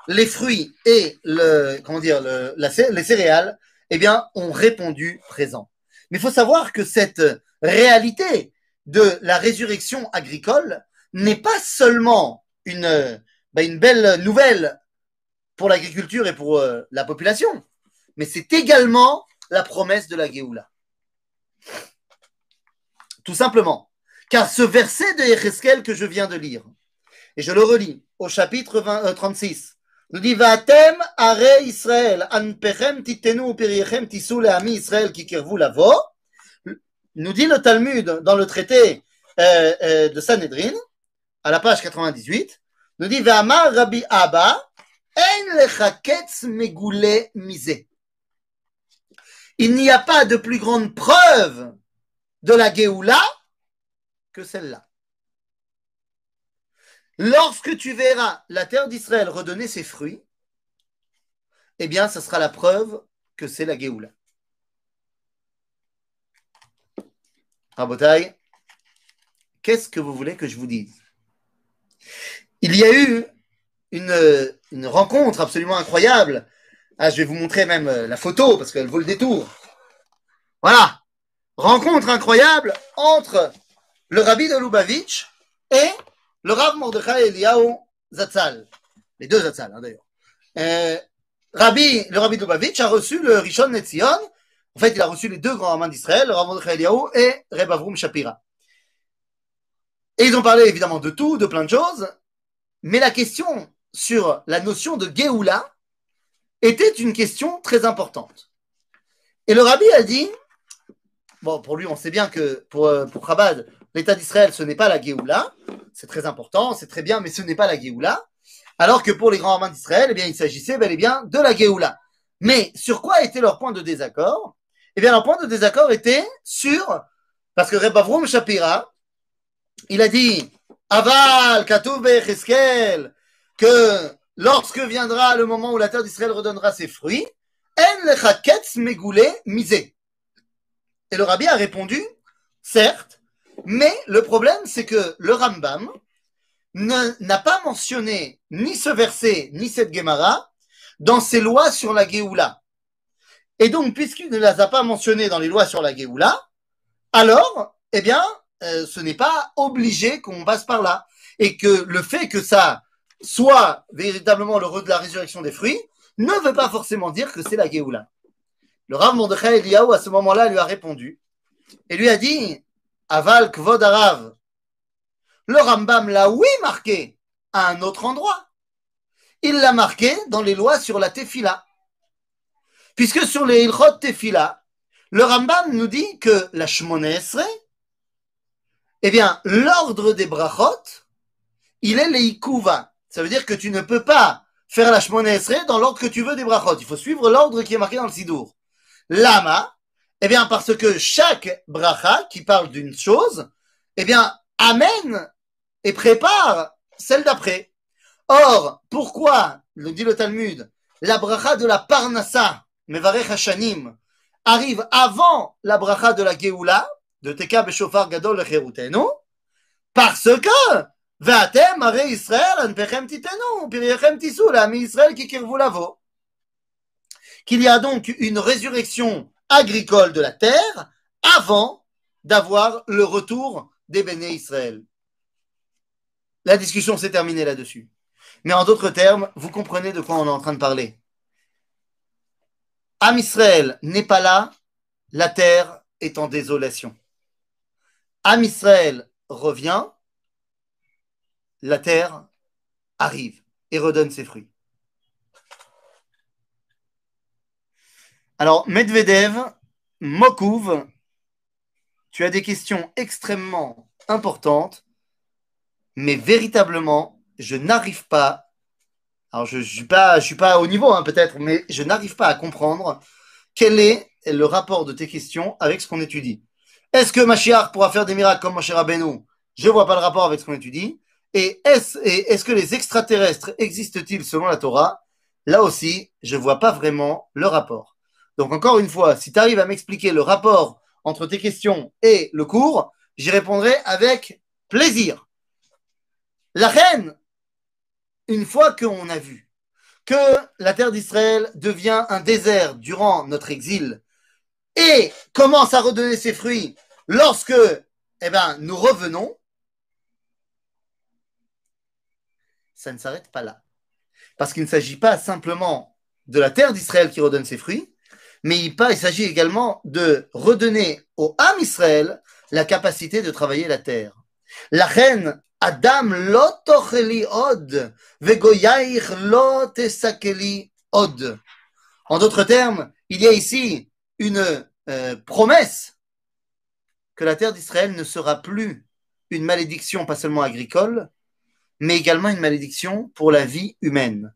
les fruits et le, comment dire, les céréales, eh bien, ont répondu présent. Mais il faut savoir que cette réalité de la résurrection agricole n'est pas seulement une, bah, belle nouvelle pour l'agriculture et pour euh, la population, mais c'est également la promesse de la Géoula. Tout simplement. Car ce verset de Ereskel que je viens de lire, et je le relis au chapitre 36, Livatem are Israël, anpechem titenu perichem tisou ami Israël qui kervou lavo. Nous dit le Talmud dans le traité euh, euh, de Sanhedrin, à la page 98, nous dit Ve'amar Rabbi Abba, en lechaketz megoulé misé. Il n'y a pas de plus grande preuve de la Géoula que celle-là. Lorsque tu verras la terre d'Israël redonner ses fruits, eh bien, ce sera la preuve que c'est la Géoula. Rabotai, qu'est-ce que vous voulez que je vous dise? Il y a eu une, une rencontre absolument incroyable. Ah, je vais vous montrer même euh, la photo parce qu'elle vaut le détour. Voilà. Rencontre incroyable entre le rabbi de Lubavitch et le Rav Mordechai Zatzal, les deux Zatzal hein, d'ailleurs. Euh, rabbi, le Rabbi Lubavitch a reçu le Rishon Netzion. En fait, il a reçu les deux grands amants d'Israël, le Rav Mordechai et Reb Avrum Shapira. Et ils ont parlé évidemment de tout, de plein de choses, mais la question sur la notion de Géoula était une question très importante. Et le Rabbi a dit, bon, pour lui, on sait bien que pour, euh, pour Chabad, l'État d'Israël, ce n'est pas la Géoula. C'est très important, c'est très bien, mais ce n'est pas la Géoula. Alors que pour les grands amants d'Israël, eh bien, il s'agissait bel et bien de la Géoula. Mais sur quoi était leur point de désaccord? Eh bien, leur point de désaccord était sur, parce que Reb Avrum Shapira, il a dit, Aval, Katoub que lorsque viendra le moment où la terre d'Israël redonnera ses fruits, En lechaketz megoulé misé. Et le rabbi a répondu, certes, mais le problème, c'est que le Rambam n'a pas mentionné ni ce verset, ni cette Gemara dans ses lois sur la Géoula. Et donc, puisqu'il ne les a pas mentionnées dans les lois sur la Géoula, alors, eh bien, euh, ce n'est pas obligé qu'on passe par là. Et que le fait que ça soit véritablement le de la résurrection des fruits ne veut pas forcément dire que c'est la Géoula. Le Rav Mordechai Eliyahu, à ce moment-là, lui a répondu et lui a dit Aval Kvod Arav. Le Rambam l'a, oui, marqué à un autre endroit. Il l'a marqué dans les lois sur la Tefila. Puisque sur les Ilchot Tefila, le Rambam nous dit que la Shmone eh bien, l'ordre des brachot, il est leikuva. Ça veut dire que tu ne peux pas faire la Shmone dans l'ordre que tu veux des brachot. Il faut suivre l'ordre qui est marqué dans le Sidour. Lama, eh bien, parce que chaque bracha qui parle d'une chose, eh bien, amène et prépare celle d'après. Or, pourquoi, le dit le Talmud, la bracha de la Parnassa, Mevarech Hashanim, arrive avant la bracha de la Geoula, de Teka Beshofar Gadol Cherutenu, parce que, Vatem Are Israël, Anpechem Titenu, Piriechem Tisou, l'ami Israël qui kirvu lavo. Qu'il y a donc une résurrection agricole de la terre avant d'avoir le retour des béné Israël. La discussion s'est terminée là-dessus. Mais en d'autres termes, vous comprenez de quoi on est en train de parler. Am Israël n'est pas là, la terre est en désolation. Am Israël revient, la terre arrive et redonne ses fruits. Alors, Medvedev, Mokouv, tu as des questions extrêmement importantes, mais véritablement, je n'arrive pas. Alors, je ne suis, pas, je suis pas au niveau, hein, peut-être, mais je n'arrive pas à comprendre quel est le rapport de tes questions avec ce qu'on étudie. Est-ce que Mashiach pourra faire des miracles comme Moshe Rabbeinu? Je ne vois pas le rapport avec ce qu'on étudie. Et est-ce est que les extraterrestres existent-ils selon la Torah? Là aussi, je ne vois pas vraiment le rapport. Donc encore une fois, si tu arrives à m'expliquer le rapport entre tes questions et le cours, j'y répondrai avec plaisir. La reine, une fois qu'on a vu que la terre d'Israël devient un désert durant notre exil et commence à redonner ses fruits lorsque eh ben, nous revenons, ça ne s'arrête pas là. Parce qu'il ne s'agit pas simplement de la terre d'Israël qui redonne ses fruits, mais il, s'agit également de redonner au âme Israël la capacité de travailler la terre. La reine Adam lo od, lo tesakeli od. En d'autres termes, il y a ici une euh, promesse que la terre d'Israël ne sera plus une malédiction pas seulement agricole, mais également une malédiction pour la vie humaine.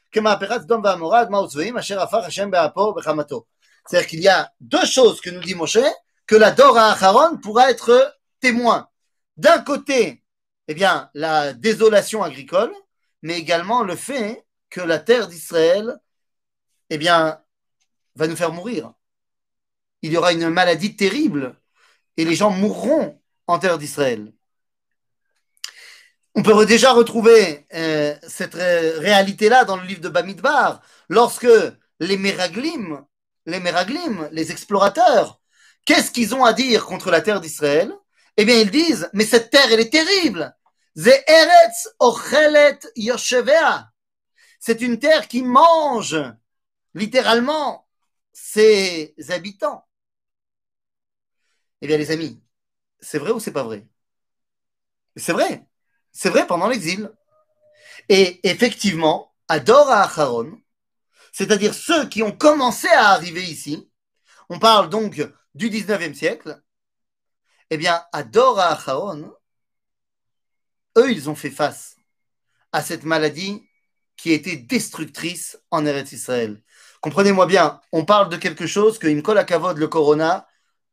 כמהפכת סדום ועמורה אדמה וצבועים אשר הפך השם באפו ובחמתו. C'est-à-dire qu'il y a deux choses que nous dit Moshe, que la Dora Acharon pourra être témoin. D'un côté, eh bien, la désolation agricole, mais également le fait que la terre d'Israël, eh bien, va nous faire mourir. Il y aura une maladie terrible et les gens mourront en terre d'Israël. On peut déjà retrouver euh, cette réalité-là dans le livre de Bamidbar, lorsque les Meraglim les Meraglim, les explorateurs, qu'est-ce qu'ils ont à dire contre la terre d'Israël? Eh bien, ils disent, mais cette terre, elle est terrible. C'est une terre qui mange littéralement ses habitants. Eh bien, les amis, c'est vrai ou c'est pas vrai? C'est vrai. C'est vrai pendant l'exil. Et effectivement, à Dora Acharon, c'est-à-dire ceux qui ont commencé à arriver ici, on parle donc du 19e siècle, eh bien, à Dora Achaon, eux, ils ont fait face à cette maladie qui était destructrice en Eretz Israël. Comprenez-moi bien, on parle de quelque chose que Imkol Kavod, le corona,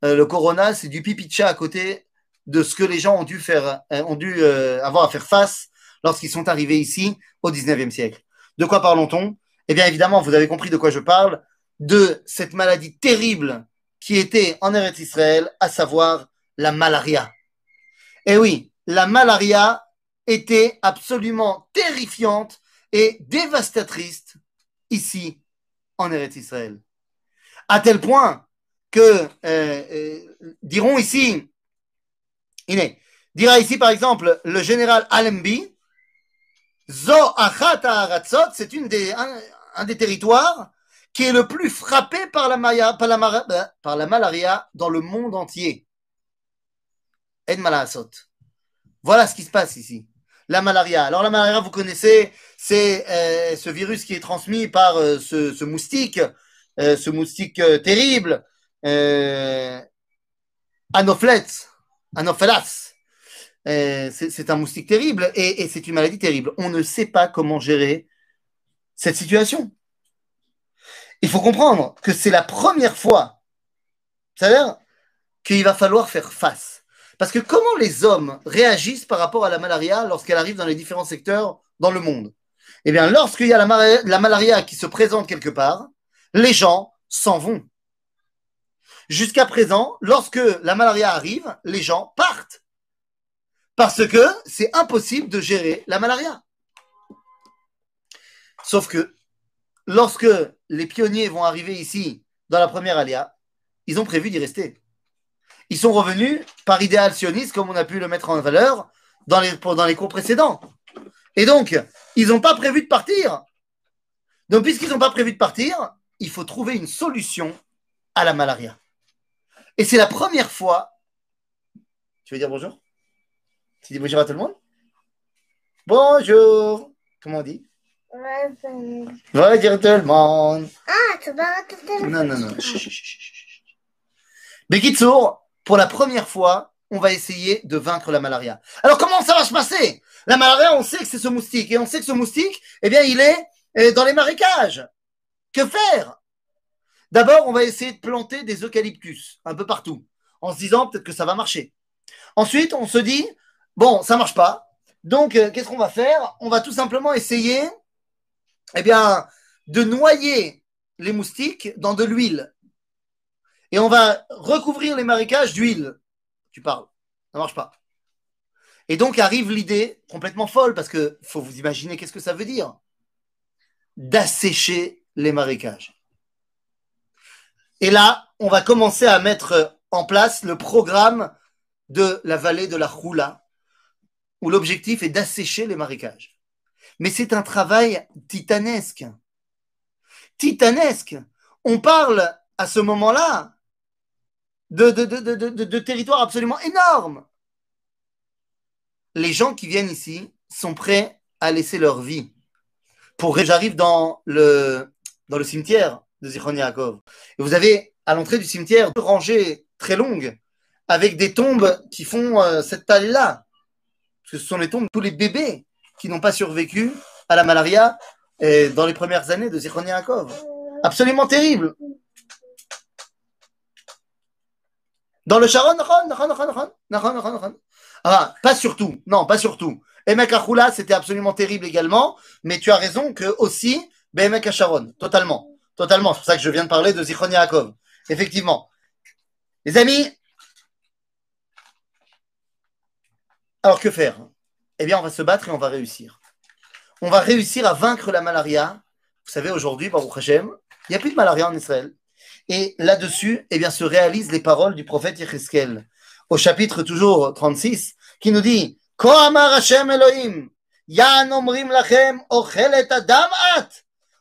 euh, le corona, c'est du pipicha à côté de ce que les gens ont dû, faire, euh, ont dû euh, avoir à faire face lorsqu'ils sont arrivés ici au 19e siècle. De quoi parlons-on eh bien, évidemment, vous avez compris de quoi je parle, de cette maladie terrible qui était en Eretz Israël, à savoir la malaria. Eh oui, la malaria était absolument terrifiante et dévastatrice ici en Eretz Israël. À tel point que, euh, euh, diront ici, Iné, dira ici par exemple le général Allenby, Zo Aratzot, c'est un des territoires qui est le plus frappé par la, la, malaria dans le monde entier. Ed Malasot. Voilà ce qui se passe ici. La malaria. Alors la malaria, vous connaissez, c'est euh, ce virus qui est transmis par euh, ce, moustique, euh, ce moustique terrible, Anopheles, Anophelas. c'est un moustique terrible et c'est une maladie terrible. On ne sait pas comment gérer cette situation. Il faut comprendre que c'est la première fois, qu'il va falloir faire face. Parce que comment les hommes réagissent par rapport à la malaria lorsqu'elle arrive dans les différents secteurs dans le monde? Eh bien, lorsqu'il y a la, malaria qui se présente quelque part, les gens s'en vont. Jusqu'à présent, lorsque la malaria arrive, les gens partent. Parce que c'est impossible de gérer la malaria. Sauf que lorsque les pionniers vont arriver ici dans la première alia, ils ont prévu d'y rester. Ils sont revenus par idéal sioniste, comme on a pu le mettre en valeur dans les, dans les cours précédents. Et donc, ils n'ont pas prévu de partir. Donc, puisqu'ils n'ont pas prévu de partir, il faut trouver une solution à la malaria. Et c'est la première fois. Tu veux dire bonjour? Tu dis bonjour à tout le monde? Bonjour Comment on dit? Bonjour tout le monde Ah, tu vas tout le monde Non, non, non. Bekitsour, pour la première fois, on va essayer de vaincre la malaria. Alors, comment ça va se passer? La malaria, on sait que c'est ce moustique. Et on sait que ce moustique, eh bien, il est euh, dans les marécages. Que faire? D'abord, on va essayer de planter des eucalyptus un peu partout, en se disant peut-être que ça va marcher. Ensuite, on se dit, bon, ça marche pas. Donc, euh, qu'est-ce qu'on va faire? On va tout simplement essayer, eh bien, de noyer les moustiques dans de l'huile. Et on va recouvrir les marécages d'huile. Tu parles. Ça marche pas. Et donc arrive l'idée complètement folle, parce que faut vous imaginer qu'est-ce que ça veut dire? D'assécher les marécages. Et là, on va commencer à mettre en place le programme de la vallée de la Roula, où l'objectif est d'assécher les marécages. Mais c'est un travail titanesque. Titanesque. On parle à ce moment-là de, de, territoires absolument énormes. Les gens qui viennent ici sont prêts à laisser leur vie. Pour j'arrive dans dans le cimetière de Zichron Yaakov. Et vous avez à l'entrée du cimetière deux rangées très longues avec des tombes qui font euh, cette taille-là. Parce que ce sont les tombes de tous les bébés qui n'ont pas survécu à la malaria dans les premières années de Zichron Yaakov. Absolument terrible. Dans le Sharon, ah, pas surtout. Non, pas surtout. Emek Achoula, c'était absolument terrible également, mais tu as raison que aussi, Bemek Sharon, totalement. Totalement. C'est pour ça que je viens de parler de Zichron Yaakov. Effectivement. Les amis, alors que faire? Eh bien, on va se battre et on va réussir. On va réussir à vaincre la malaria. Vous savez, aujourd'hui, Baruch Hashem, il n'y a plus de malaria en Israël. Et là-dessus, eh bien, se réalisent les paroles du prophète Yecheskel, au chapitre toujours 36, qui nous dit Ko amar Hashem Elohim, yan omrim lachem ochelet adam at,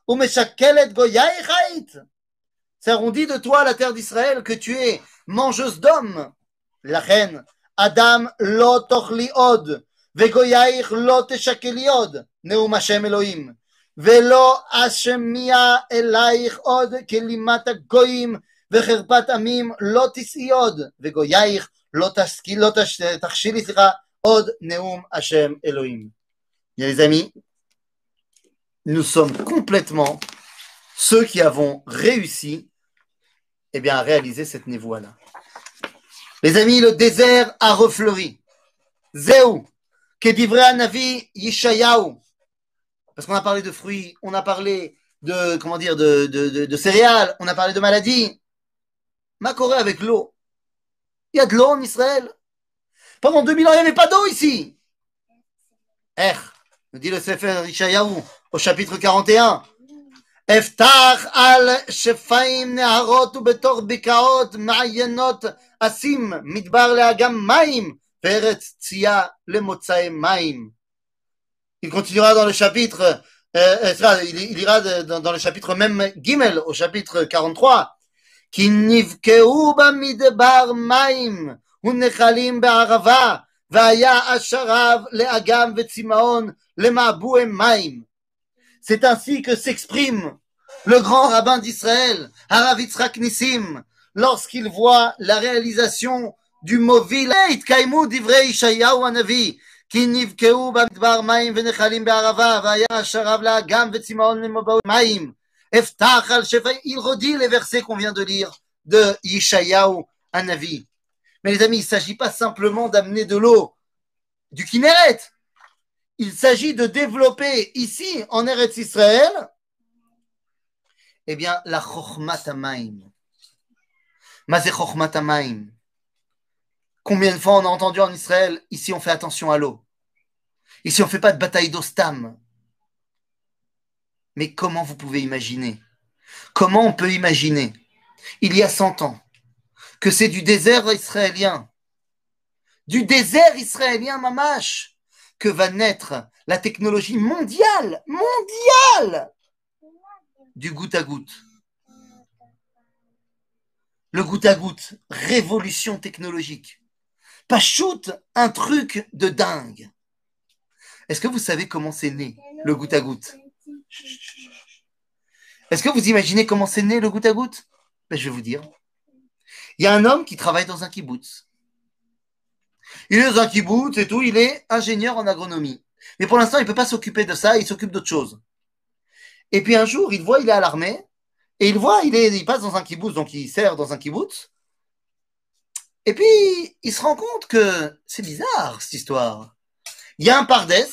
umeshakelet goyai chait. C'est on dit de toi, la terre d'Israël, que tu es mangeuse d'hommes. La reine, Adam lo tochli od, vegoyaich lo teshakeli od, neum Hashem Elohim. ולא אשמיה אלייך עוד כלימת הגויים וחרפת עמים לא תשאי עוד וגוייך לא, תשכי, לא תש, תכשילי סליחה עוד נאום השם אלוהים. Les amis, nous sommes complètement ceux qui avons réussi eh bien, à réaliser cette névoie-là. Les amis, le désert a refleuri. Zéou, que divra Navi Yishayahu, parce qu'on a parlé de fruits, on a parlé de, comment dire, de, céréales, on a parlé de maladies. Ma Corée avec l'eau. Il y a de l'eau en Israël. Pendant 2000 ans, il n'y avait pas d'eau ici. Er, nous dit le Sefer Ishayahu au chapitre 41. Eftach al shefaim neharot u betor bikaot ma'ayenot asim midbar leagam maim veretz tzia lemotzae maim. Il continuera dans le chapitre, euh, euh il, ira dans, dans, le chapitre même Gimel, au chapitre 43. כי נבקעו במדבר מים ונחלים בערבה, והיה השרב לאגם וצמאון למעבועי מים. C'est ainsi que s'exprime le grand rabbin d'Israël, Harav Yitzhak Nissim, lorsqu'il voit la réalisation du mot vil, התקיימו דברי ישעיהו הנביא, כי נבקעו במדבר מים ונחלים בערבה, והיה שרב לאגם וצמאון למבואי מים. Eftach al il redit les versets qu'on vient de lire de Yishayahu Anavi. Mais les amis, il ne s'agit pas simplement d'amener de l'eau du Kinneret. il s'agit de développer ici, en Eretz Israël, eh bien, la Chochmat Amaim. Combien de fois on a entendu en Israël, ici on fait attention à l'eau. Ici on ne fait pas de bataille d'ostam. Mais comment vous pouvez imaginer? Comment on peut imaginer, il y a 100 ans, que c'est du désert israélien, du désert israélien mamache, que va naître la technologie mondiale, mondiale, du goutte à goutte. Le goutte à goutte, révolution technologique. Pas shoot, un truc de dingue. Est-ce que vous savez comment c'est né, le goutte à goutte? Est-ce que vous imaginez comment c'est né le goutte à goutte? Ben, Je vais vous dire. Il y a un homme qui travaille dans un kibbutz. Il est dans un kibbutz et tout, il est ingénieur en agronomie. Mais pour l'instant, il ne peut pas s'occuper de ça, il s'occupe d'autre chose. Et puis un jour, il voit, il est à l'armée, et il voit, il, est, il passe dans un kibbutz, donc il sert dans un kibbutz. Et puis, il se rend compte que c'est bizarre, cette histoire. Il y a un pardès,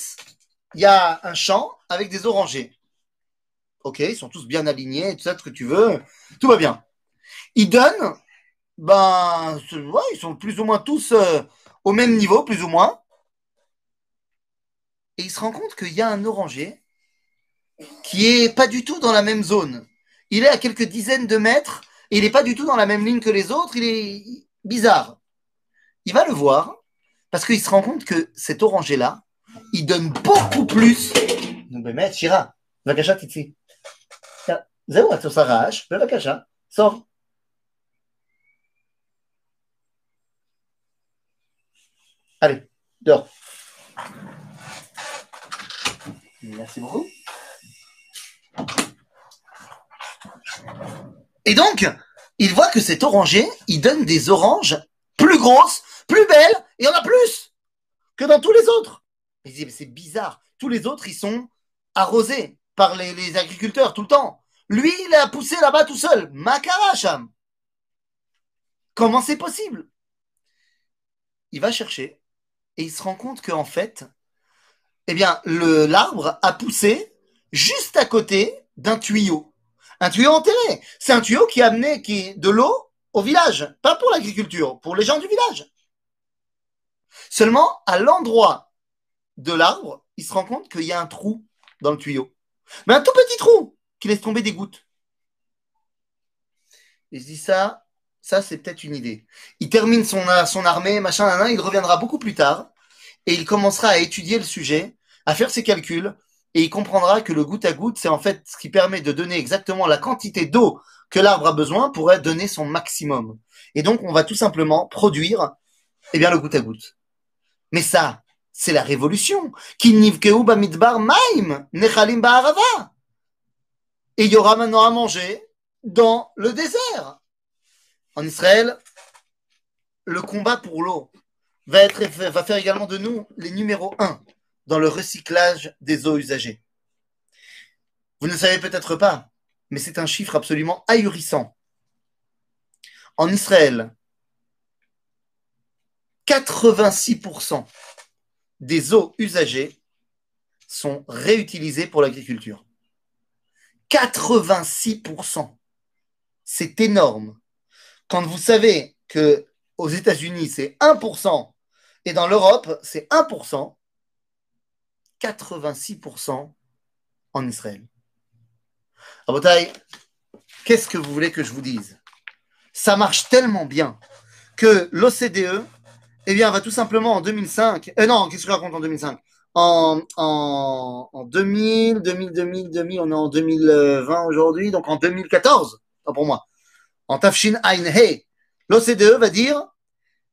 il y a un champ avec des orangers. Ok, ils sont tous bien alignés, tout ça, ce que tu veux, tout va bien. Il donne, ben, ils sont plus ou moins tous euh, au même niveau, plus ou moins. Et il se rend compte qu'il y a un oranger qui est pas du tout dans la même zone. Il est à quelques dizaines de mètres et il n'est pas du tout dans la même ligne que les autres. Il est bizarre. Il va le voir parce qu'il se rend compte que cet oranger-là, il donne beaucoup plus. באמת, שירה, בבקשה תצאי. זהו, את עושה רעש, בבקשה, סוף. Allez, dehors. Merci beaucoup. Et donc, il voit que cet oranger, il donne des oranges plus grosses, plus belles, et il y en a plus que dans tous les autres. Il dit, mais c'est bizarre. Tous les autres, ils sont arrosés par les, agriculteurs tout le temps. Lui, il a poussé là-bas tout seul. Makaracham. Comment c'est possible? Il va chercher et il se rend compte qu'en fait, eh bien, l'arbre a poussé juste à côté d'un tuyau. Un tuyau enterré. C'est un tuyau qui a amené qui, de l'eau au village. Pas pour l'agriculture, pour les gens du village. Seulement, à l'endroit de l'arbre, il se rend compte qu'il y a un trou dans le tuyau. Mais un tout petit trou qui laisse tomber des gouttes. Il se dit ça, ça c'est peut-être une idée. Il termine son, son armée, machin, il reviendra beaucoup plus tard et il commencera à étudier le sujet, à faire ses calculs et il comprendra que le goutte à goutte, c'est en fait ce qui permet de donner exactement la quantité d'eau que l'arbre a besoin pour donner son maximum. Et donc, on va tout simplement produire eh bien, le goutte à goutte. Mais ça, c'est la révolution. Et il y aura maintenant à manger dans le désert. En Israël, le combat pour l'eau va, faire également de nous les numéros 1 dans le recyclage des eaux usagées. Vous ne savez peut-être pas, mais c'est un chiffre absolument ahurissant. En Israël, 86% des eaux usagées sont réutilisées pour l'agriculture. 86%. C'est énorme. Quand vous savez que aux États-Unis, c'est 1% et dans l'Europe, c'est 1%, 86% en Israël. Abotai, qu'est-ce que vous voulez que je vous dise? Ça marche tellement bien que l'OCDE eh bien, va tout simplement en 2005. Euh, non, qu'est-ce que je raconte en 2005 en, en, en 2000, 2000, 2000, 2000, on est en 2020 aujourd'hui, donc en 2014, pas pour moi. En Tafshin Ein He, l'OCDE va dire,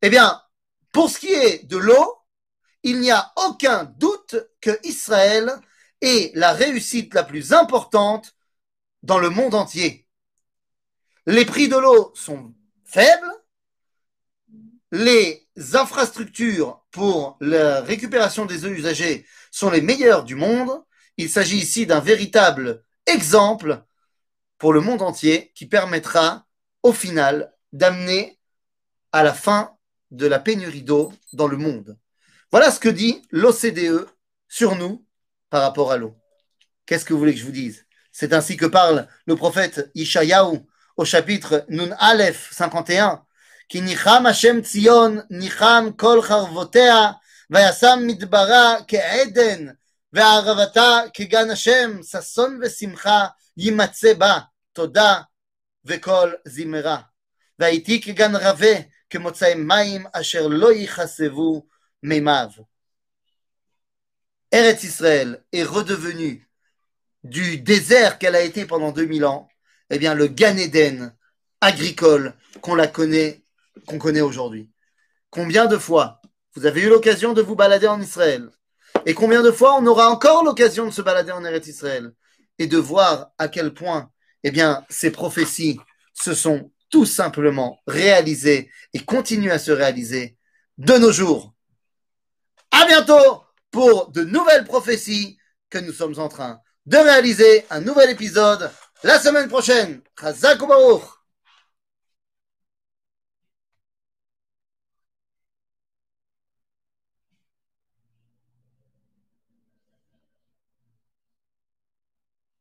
eh bien, pour ce qui est de l'eau, il n'y a aucun doute que Israël est la réussite la plus importante dans le monde entier. Les prix de l'eau sont faibles, les infrastructures pour la récupération des eaux usagées sont les meilleures du monde. Il s'agit ici d'un véritable exemple pour le monde entier qui permettra au final d'amener à la fin de la pénurie d'eau dans le monde. Voilà ce que dit l'OCDE sur nous par rapport à l'eau. Qu'est-ce que vous voulez que je vous dise? C'est ainsi que parle le prophète Ishayahu au chapitre Nun Aleph 51, qui nicham Hashem kol charvotea, vayasam midbara ke'eden, ve'simcha, yimatze ba, toda, ve'kol zimera. והייתי כגן רבה, כמוצאי מים אשר לא יכסבו מימיו. Eretz Israël est redevenu du désert qu'elle a été pendant 2000 ans, eh bien le Gan Eden agricole qu'on la connaît, qu'on connaît aujourd'hui. Combien de fois vous avez eu l'occasion de vous balader en Israël et combien de fois on aura encore l'occasion de se balader en Eretz Israël et de voir à quel point eh bien ces prophéties se sont tout simplement réalisées et continuent à se réaliser de nos jours. À bientôt pour de nouvelles prophéties que nous sommes en train de réaliser un nouvel épisode la semaine prochaine.